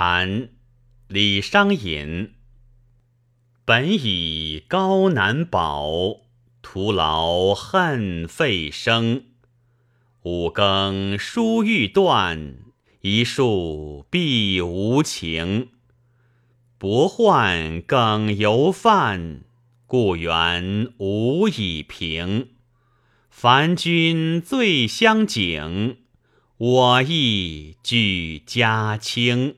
蝉，李商隐。本以高难保，徒劳恨费声。五更疏欲断，一树碧无情。薄宦更犹犯，故园无以平。凡君最相景，我亦俱家清。